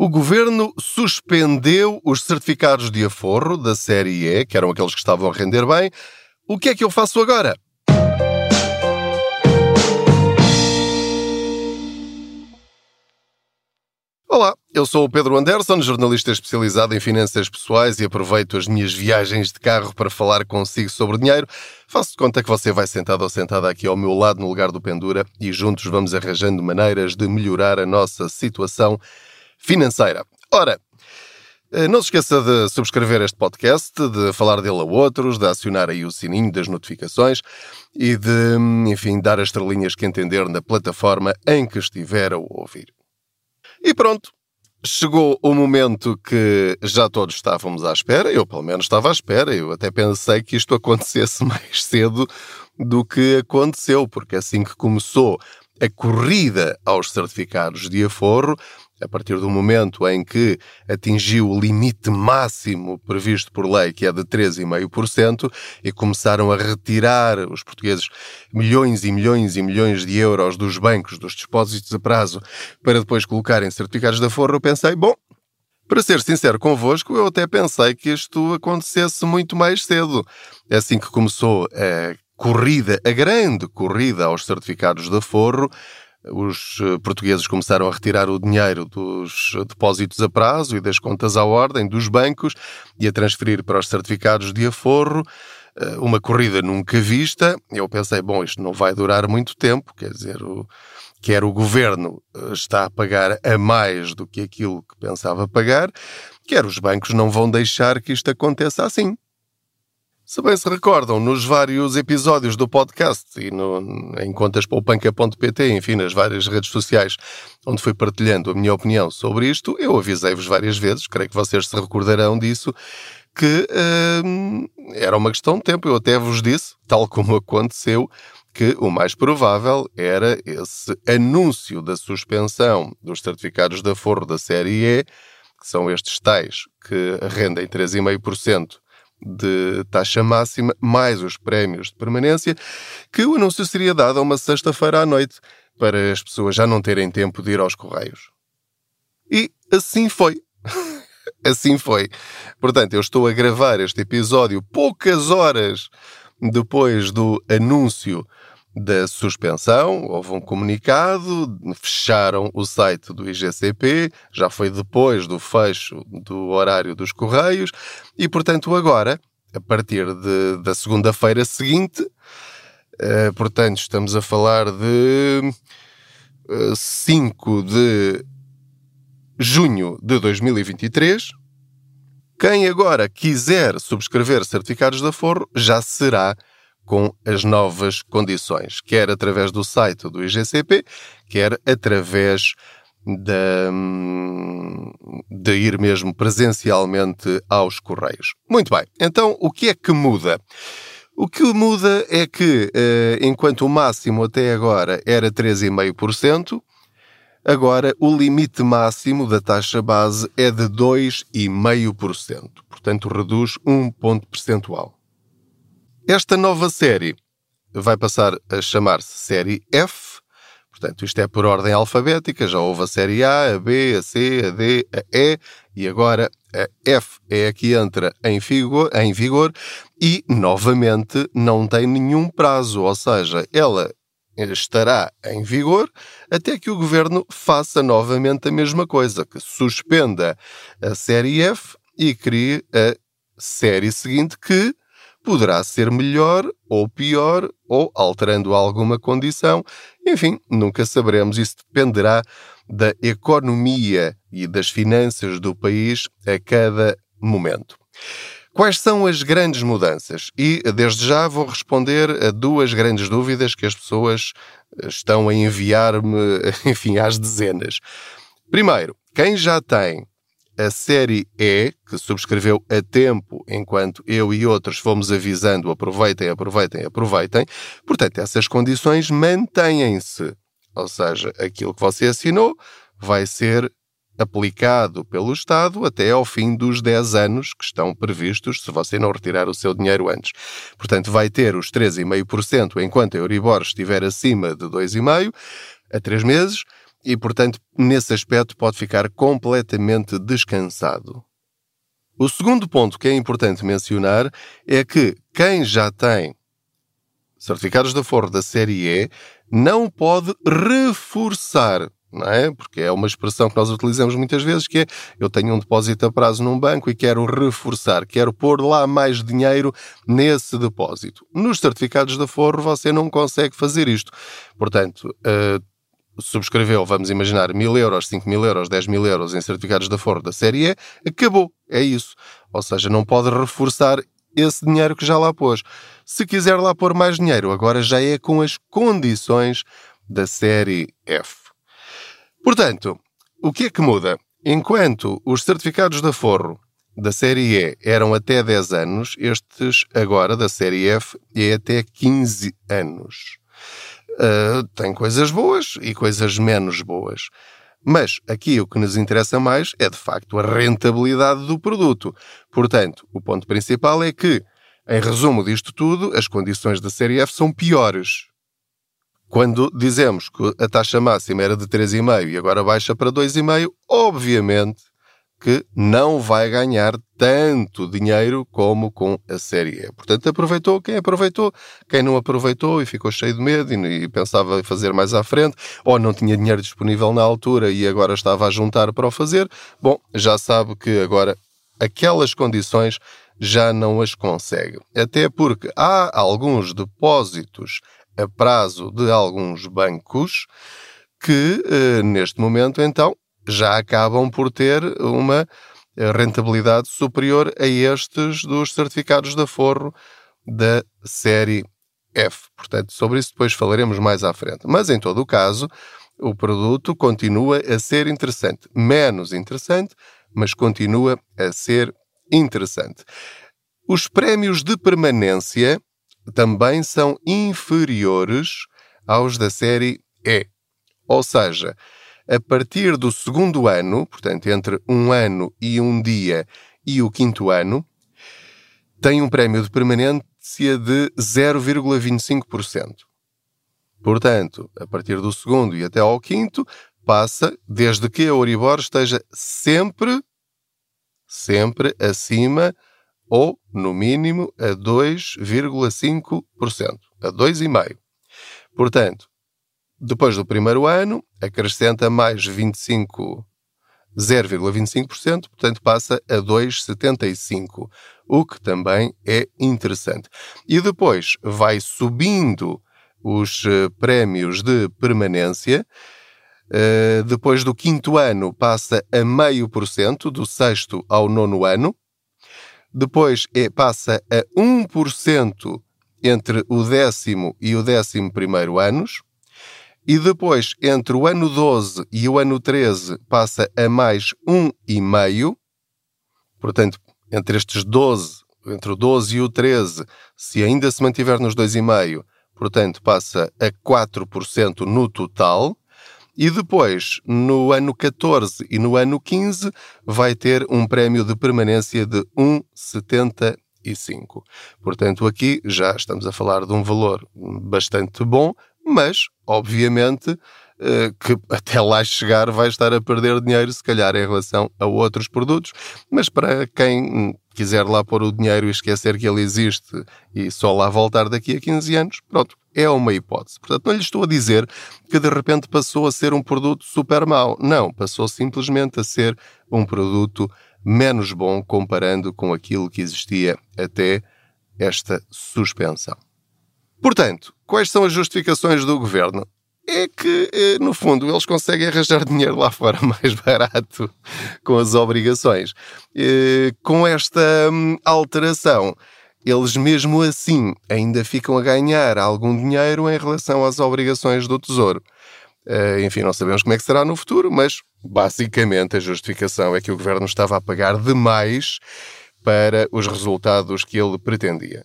O governo suspendeu os certificados de aforro da série E, que eram aqueles que estavam a render bem. O que é que eu faço agora? Olá, eu sou o Pedro Anderson, jornalista especializado em finanças pessoais e aproveito as minhas viagens de carro para falar consigo sobre dinheiro. Faço de conta que você vai sentado ou sentada aqui ao meu lado no lugar do Pendura e juntos vamos arranjando maneiras de melhorar a nossa situação financeira. Ora, eh, não se esqueça de subscrever este podcast, de falar dele a outros, de acionar aí o sininho das notificações e de, enfim, dar as estrelinhas que entender na plataforma em que estiver a ouvir. E pronto, chegou o momento que já todos estávamos à espera, eu pelo menos estava à espera, eu até pensei que isto acontecesse mais cedo do que aconteceu, porque assim que começou a corrida aos certificados de aforro, a partir do momento em que atingiu o limite máximo previsto por lei, que é de 3,5%, e começaram a retirar os portugueses milhões e milhões e milhões de euros dos bancos, dos depósitos a prazo, para depois colocarem certificados de aforro, eu pensei, bom, para ser sincero convosco, eu até pensei que isto acontecesse muito mais cedo. É assim que começou a corrida, a grande corrida aos certificados de aforro, os eh, portugueses começaram a retirar o dinheiro dos depósitos a prazo e das contas à ordem dos bancos e a transferir para os certificados de aforro. Eh, uma corrida nunca vista. Eu pensei, bom, isto não vai durar muito tempo, quer dizer, o, quer o governo eh, está a pagar a mais do que aquilo que pensava pagar, quer os bancos não vão deixar que isto aconteça assim. Se bem se recordam, nos vários episódios do podcast e no, em contaspoupanca.pt, enfim, nas várias redes sociais onde fui partilhando a minha opinião sobre isto, eu avisei-vos várias vezes, creio que vocês se recordarão disso, que hum, era uma questão de tempo. Eu até vos disse, tal como aconteceu, que o mais provável era esse anúncio da suspensão dos certificados de aforro da série E, que são estes tais que rendem 3,5% de taxa máxima, mais os prémios de permanência, que o anúncio seria dado a uma sexta-feira à noite, para as pessoas já não terem tempo de ir aos correios. E assim foi. assim foi. Portanto, eu estou a gravar este episódio poucas horas depois do anúncio da suspensão, houve um comunicado, fecharam o site do IGCP, já foi depois do fecho do horário dos Correios, e portanto agora, a partir de, da segunda-feira seguinte, uh, portanto estamos a falar de eh, 5 de junho de 2023, quem agora quiser subscrever certificados de aforro já será com as novas condições, quer através do site do IGCP, quer através de, de ir mesmo presencialmente aos Correios. Muito bem, então o que é que muda? O que muda é que, eh, enquanto o máximo até agora era 3,5%, agora o limite máximo da taxa base é de 2,5%. Portanto, reduz um ponto percentual. Esta nova série vai passar a chamar-se Série F. Portanto, isto é por ordem alfabética. Já houve a Série A, a B, a C, a D, a E e agora a F é a que entra em vigor, em vigor e, novamente, não tem nenhum prazo. Ou seja, ela estará em vigor até que o governo faça novamente a mesma coisa, que suspenda a série F e crie a série seguinte que poderá ser melhor ou pior, ou alterando alguma condição. Enfim, nunca saberemos. Isso dependerá da economia e das finanças do país a cada momento. Quais são as grandes mudanças? E desde já vou responder a duas grandes dúvidas que as pessoas estão a enviar-me, enfim, às dezenas. Primeiro, quem já tem a série E, que subscreveu a tempo, enquanto eu e outros fomos avisando aproveitem, aproveitem, aproveitem. Portanto, essas condições mantêm-se. Ou seja, aquilo que você assinou vai ser aplicado pelo Estado até ao fim dos 10 anos que estão previstos, se você não retirar o seu dinheiro antes. Portanto, vai ter os 3,5% enquanto a Euribor estiver acima de 2,5% a 3 meses e, portanto, nesse aspecto pode ficar completamente descansado. O segundo ponto que é importante mencionar é que quem já tem certificados de aforro da série E não pode reforçar não é? Porque é uma expressão que nós utilizamos muitas vezes que é eu tenho um depósito a prazo num banco e quero reforçar, quero pôr lá mais dinheiro nesse depósito. Nos certificados de aforro você não consegue fazer isto. Portanto, uh, subscreveu, vamos imaginar, mil euros, cinco mil euros, dez mil euros em certificados de aforro da série E, acabou. É isso. Ou seja, não pode reforçar esse dinheiro que já lá pôs. Se quiser lá pôr mais dinheiro, agora já é com as condições da série F. Portanto, o que é que muda? Enquanto os certificados de aforro da série E eram até 10 anos, estes agora da série F é até 15 anos. Uh, tem coisas boas e coisas menos boas. Mas aqui o que nos interessa mais é de facto a rentabilidade do produto. Portanto, o ponto principal é que, em resumo disto tudo, as condições da série F são piores. Quando dizemos que a taxa máxima era de 3,5 e agora baixa para 2,5, obviamente que não vai ganhar tanto dinheiro como com a série E. Portanto, aproveitou quem aproveitou, quem não aproveitou e ficou cheio de medo e, pensava fazer mais à frente, ou não tinha dinheiro disponível na altura e agora estava a juntar para o fazer, bom, já sabe que agora aquelas condições já não as consegue. Até porque há alguns depósitos a prazo de alguns bancos que, eh, neste momento, então, já acabam por ter uma eh, rentabilidade superior a estes dos certificados de aforro da série F. Portanto, sobre isso depois falaremos mais à frente. Mas, em todo o caso, o produto continua a ser interessante. Menos interessante, mas continua a ser interessante. Os prémios de permanência também são inferiores aos da série E. Ou seja, a partir do segundo ano, portanto, entre um ano e um dia e o quinto ano, tem um prémio de permanência de 0,25%. Portanto, a partir do segundo e até ao quinto, passa desde que a Euribor esteja sempre, sempre acima ou, no mínimo, a 2,5%, a 2,5%. Portanto, depois do primeiro ano, acrescenta mais 25, 0,25%, portanto passa a 2,75%, o que também é interessante. E depois vai subindo os eh, prémios de permanência. Uh, depois do quinto ano passa a meio por cento, do sexto ao nono ano, depois é, passa a 1% entre o décimo e o décimo primeiro anos, e depois entre o ano 12 e o ano 13 passa a mais 1,5%, portanto, entre estes 12, entre o 12 e o 13, se ainda se mantiver nos 2,5%, portanto, passa a 4% no total, e depois, no ano 14 e no ano 15, vai ter um prémio de permanência de 1,75. Portanto, aqui já estamos a falar de um valor bastante bom, mas, obviamente, eh, que até lá chegar vai estar a perder dinheiro, se calhar, em relação a outros produtos. Mas para quem quiser lá pôr o dinheiro e esquecer que ele existe e só lá voltar daqui a 15 anos, pronto, é uma hipótese. Portanto, não lhe estou a dizer que de repente passou a ser um produto super mau. Não, passou simplesmente a ser um produto menos bom comparando com aquilo que existia até esta suspensão. Portanto, quais são as justificações do governo? É que, eh, no fundo, eles conseguem arranjar dinheiro lá fora mais barato com as obrigações. Eh, com esta hum, alteração, eles mesmo assim ainda ficam a ganhar algum dinheiro em relação às obrigações do Tesouro. Uh, enfim, não sabemos como é que será no futuro, mas basicamente a justificação é que o governo estava a pagar demais para os resultados que ele pretendia.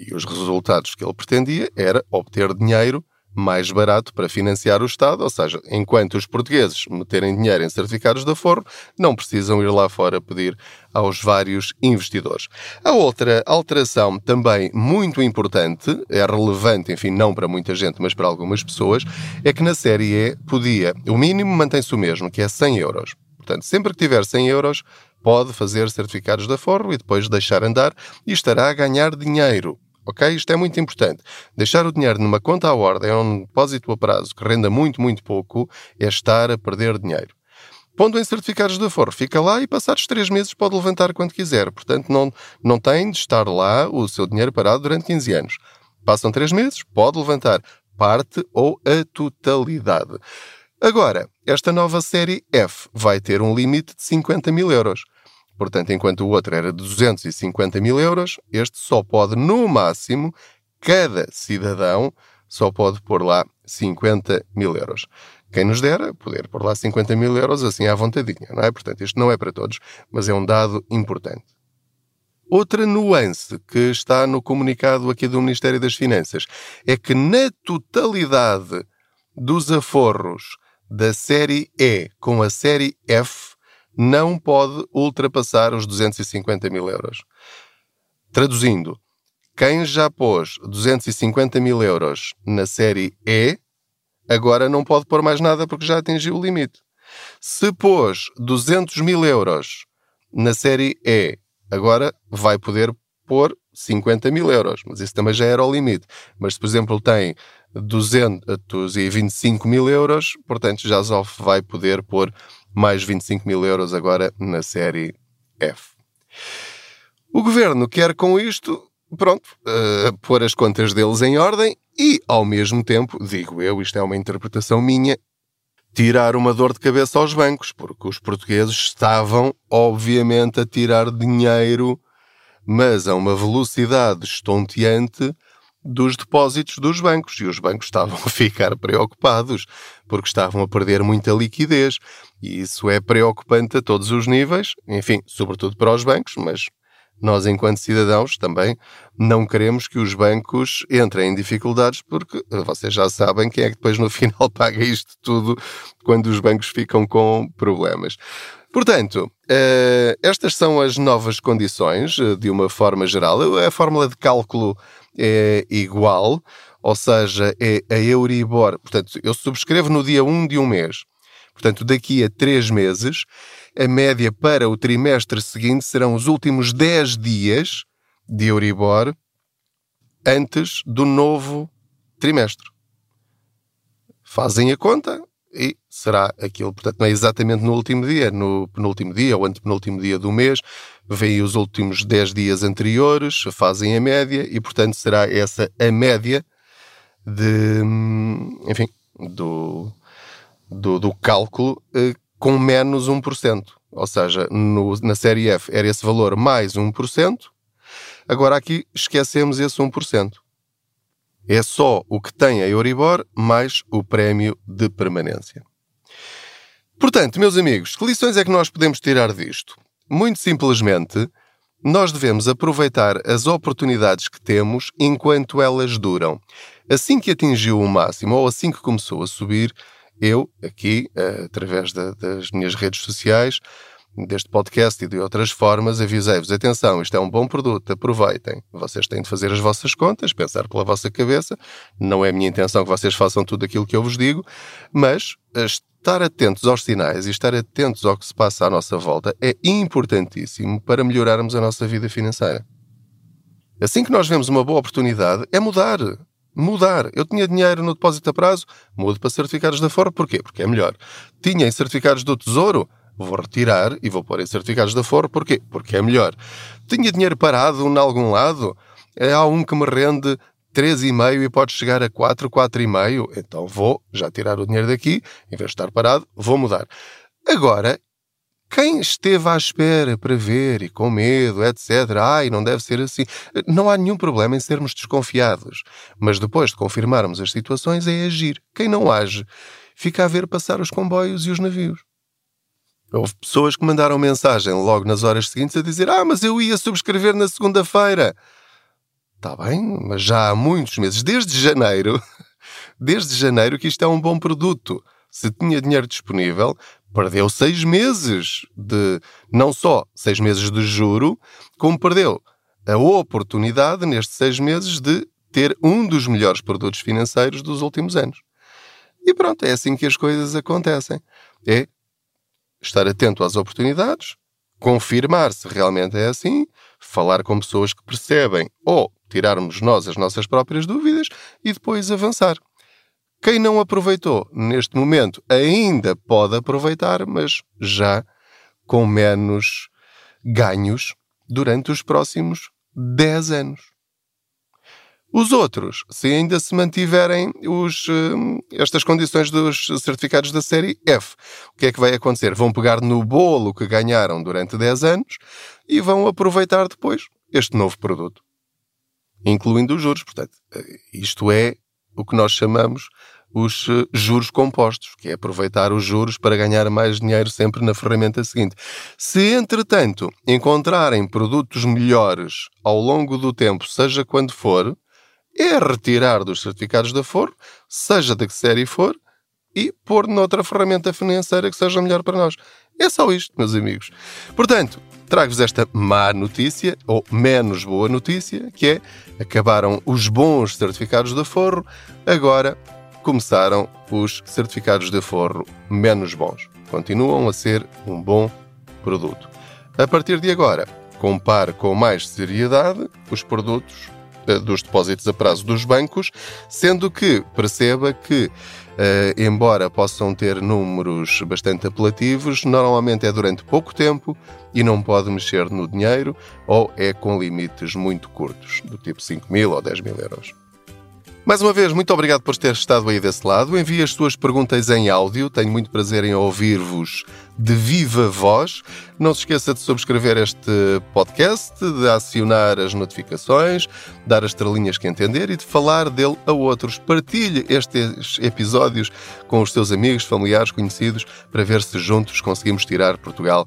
E os resultados que ele pretendia era obter dinheiro mais barato para financiar o Estado, ou seja, enquanto os portugueses meterem dinheiro em certificados de aforro, não precisam ir lá fora pedir aos vários investidores. A outra alteração também muito importante, é relevante, enfim, não para muita gente, mas para algumas pessoas, é que na série E podia, o mínimo mantém-se o mesmo, que é 100 euros. Portanto, sempre que tiver 100 euros, pode fazer certificados de aforro e depois deixar andar e estará a ganhar dinheiro. Ok? Isto é muito importante. Deixar o dinheiro numa conta à ordem ou num depósito a prazo que renda muito, muito pouco é estar a perder dinheiro. Pondo em certificados de aforro, fica lá e passados três meses pode levantar quando quiser. Portanto, não, não tem de estar lá o seu dinheiro parado durante 15 anos. Passam três meses, pode levantar parte ou a totalidade. Agora, esta nova série F vai ter um limite de 50 mil euros. Portanto, enquanto o outro era de 250 mil euros, este só pode, no máximo, cada cidadão só pode pôr lá 50 mil euros. Quem nos dera poder pôr lá 50 mil euros assim à vontadinha, não é? Portanto, isto não é para todos, mas é um dado importante. Outra nuance que está no comunicado aqui do Ministério das Finanças é que na totalidade dos aforros da série E com a série F não pode ultrapassar os 250 mil euros. Traduzindo, quem já pôs 250 mil euros na série E, agora não pode pôr mais nada porque já atingiu o limite. Se pôs 200 mil euros na série E, agora vai poder pôr 50 mil euros, mas isso também já era o limite. Mas se, por exemplo, tem 225 mil euros, portanto já só vai poder pôr mais 25 mil euros agora na série F. O governo quer com isto, pronto, uh, pôr as contas deles em ordem e, ao mesmo tempo, digo eu, isto é uma interpretação minha, tirar uma dor de cabeça aos bancos, porque os portugueses estavam, obviamente, a tirar dinheiro, mas a uma velocidade estonteante dos depósitos dos bancos e os bancos estavam a ficar preocupados porque estavam a perder muita liquidez e isso é preocupante a todos os níveis, enfim, sobretudo para os bancos, mas nós, enquanto cidadãos, também não queremos que os bancos entrem em dificuldades, porque vocês já sabem quem é que depois no final paga isto tudo quando os bancos ficam com problemas. Portanto, eh, estas são as novas condições, eh, de uma forma geral. A fórmula de cálculo é igual, ou seja, é a Euribor. Portanto, eu subscrevo no dia 1 de um mês. Portanto, daqui a 3 meses, a média para o trimestre seguinte serão os últimos 10 dias de Euribor antes do novo trimestre. Fazem a conta e será aquilo. Portanto, não é exatamente no último dia, no penúltimo dia ou antepenúltimo dia do mês, vêm os últimos 10 dias anteriores, fazem a média e, portanto, será essa a média de, enfim, do, do, do cálculo eh, com menos 1%. Ou seja, no, na série F era esse valor mais 1%, agora aqui esquecemos esse 1%. É só o que tem a Euribor mais o prémio de permanência. Portanto, meus amigos, que lições é que nós podemos tirar disto? Muito simplesmente, nós devemos aproveitar as oportunidades que temos enquanto elas duram. Assim que atingiu o máximo ou assim que começou a subir, eu, aqui, eh, através das minhas redes sociais, deste podcast e de outras formas, avisei-vos: atenção, isto é um bom produto, aproveitem. Vocês têm de fazer as vossas contas, pensar pela vossa cabeça. Não é a minha intenção que vocês façam tudo aquilo que eu vos digo, mas estar atentos aos sinais e estar atentos ao que se passa à nossa volta é importantíssimo para melhorarmos a nossa vida financeira. Assim que nós vemos uma boa oportunidade, é mudar. Mudar. Eu tinha dinheiro no depósito a prazo, mudo para certificados da Fora. Porquê? Porque é melhor. Tinha em certificados do Tesouro, vou retirar e vou pôr em certificados da Fora. Porquê? Porque é melhor. Tinha dinheiro parado em algum lado, é, há um que me rende 3,5 e pode chegar a 4, 4,5, então vou já tirar o dinheiro daqui, em vez de estar parado, vou mudar. Agora, quem esteve à espera para ver e com medo, etc., ai, não deve ser assim, não há nenhum problema em sermos desconfiados. Mas depois de confirmarmos as situações, é agir. Quem não age, fica a ver passar os comboios e os navios. Houve pessoas que mandaram mensagem logo nas horas seguintes a dizer: Ah, mas eu ia subscrever na segunda-feira. Está bem, mas já há muitos meses, desde janeiro, desde janeiro que isto é um bom produto. Se tinha dinheiro disponível, perdeu seis meses de. não só seis meses de juro, como perdeu a oportunidade nestes seis meses de ter um dos melhores produtos financeiros dos últimos anos. E pronto, é assim que as coisas acontecem. É estar atento às oportunidades, confirmar se realmente é assim, falar com pessoas que percebem ou tirarmos nós as nossas próprias dúvidas e depois avançar. Quem não aproveitou neste momento ainda pode aproveitar, mas já com menos ganhos durante os próximos 10 anos. Os outros, se ainda se mantiverem os, hum, estas condições dos certificados da série F, o que é que vai acontecer? Vão pegar no bolo que ganharam durante 10 anos e vão aproveitar depois este novo produto, incluindo os juros. Portanto, isto é o que nós chamamos os eh, juros compostos, que é aproveitar os juros para ganhar mais dinheiro sempre na ferramenta seguinte. Se, entretanto, encontrarem produtos melhores ao longo do tempo, seja quando for, é retirar dos certificados da Forro, seja de que série for, e pôr noutra ferramenta financeira que seja melhor para nós. É só isto, meus amigos. Portanto, trago-vos esta má notícia, ou menos boa notícia, que é acabaram os bons certificados da Forro, agora começaram os certificados de forro menos bons. Continuam a ser um bom produto. A partir de agora, compare com mais seriedade os produtos dos depósitos a prazo dos bancos, sendo que perceba que, eh, embora possam ter números bastante apelativos, normalmente é durante pouco tempo e não pode mexer no dinheiro ou é com limites muito curtos, do tipo 5 mil ou 10 mil euros. Mais uma vez, muito obrigado por ter estado aí desse lado. Envie as suas perguntas em áudio. Tenho muito prazer em ouvir-vos de viva voz. Não se esqueça de subscrever este podcast, de acionar as notificações, dar as estrelinhas que entender e de falar dele a outros. Partilhe estes episódios com os seus amigos, familiares, conhecidos, para ver se juntos conseguimos tirar Portugal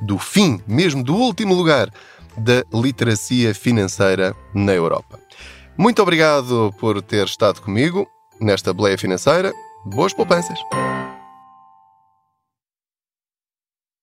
do fim, mesmo do último lugar, da literacia financeira na Europa. Muito obrigado por ter estado comigo nesta boleia financeira. Boas poupanças!